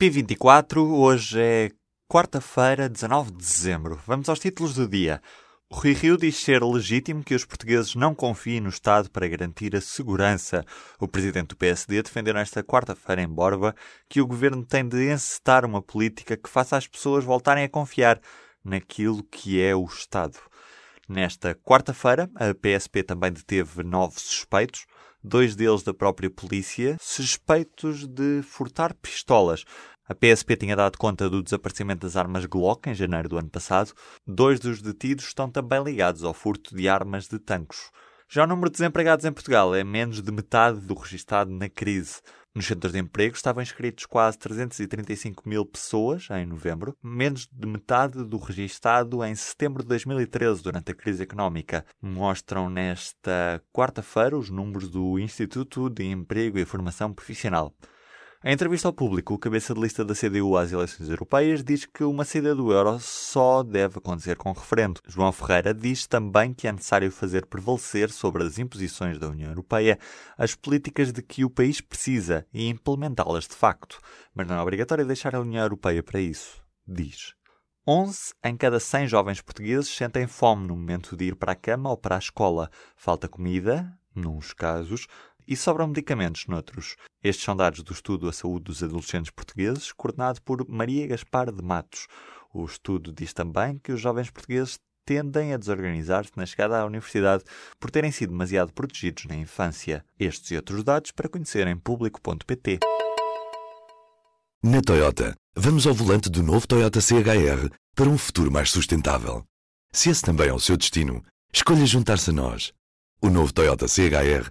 P24, hoje é quarta-feira, 19 de dezembro. Vamos aos títulos do dia. O Rui Rio diz ser legítimo que os portugueses não confiem no Estado para garantir a segurança. O presidente do PSD defendeu nesta quarta-feira em Borba que o governo tem de encetar uma política que faça as pessoas voltarem a confiar naquilo que é o Estado. Nesta quarta-feira, a PSP também deteve nove suspeitos, dois deles da própria polícia, suspeitos de furtar pistolas. A PSP tinha dado conta do desaparecimento das armas Glock em janeiro do ano passado. Dois dos detidos estão também ligados ao furto de armas de tanques. Já o número de desempregados em Portugal é menos de metade do registado na crise. Nos centros de emprego estavam inscritos quase 335 mil pessoas em novembro, menos de metade do registado em setembro de 2013, durante a crise económica. Mostram nesta quarta-feira os números do Instituto de Emprego e Formação Profissional. Em entrevista ao público, o cabeça de lista da CDU às eleições europeias diz que uma saída do euro só deve acontecer com referendo. João Ferreira diz também que é necessário fazer prevalecer sobre as imposições da União Europeia as políticas de que o país precisa e implementá-las de facto. Mas não é obrigatório deixar a União Europeia para isso, diz. 11 em cada 100 jovens portugueses sentem fome no momento de ir para a cama ou para a escola. Falta comida, nos casos, e sobram medicamentos noutros. Estes são dados do estudo A Saúde dos Adolescentes Portugueses, coordenado por Maria Gaspar de Matos. O estudo diz também que os jovens portugueses tendem a desorganizar-se na chegada à universidade por terem sido demasiado protegidos na infância. Estes e outros dados para conhecer em público.pt. Na Toyota, vamos ao volante do novo Toyota CHR para um futuro mais sustentável. Se esse também é o seu destino, escolha juntar-se a nós. O novo Toyota CHR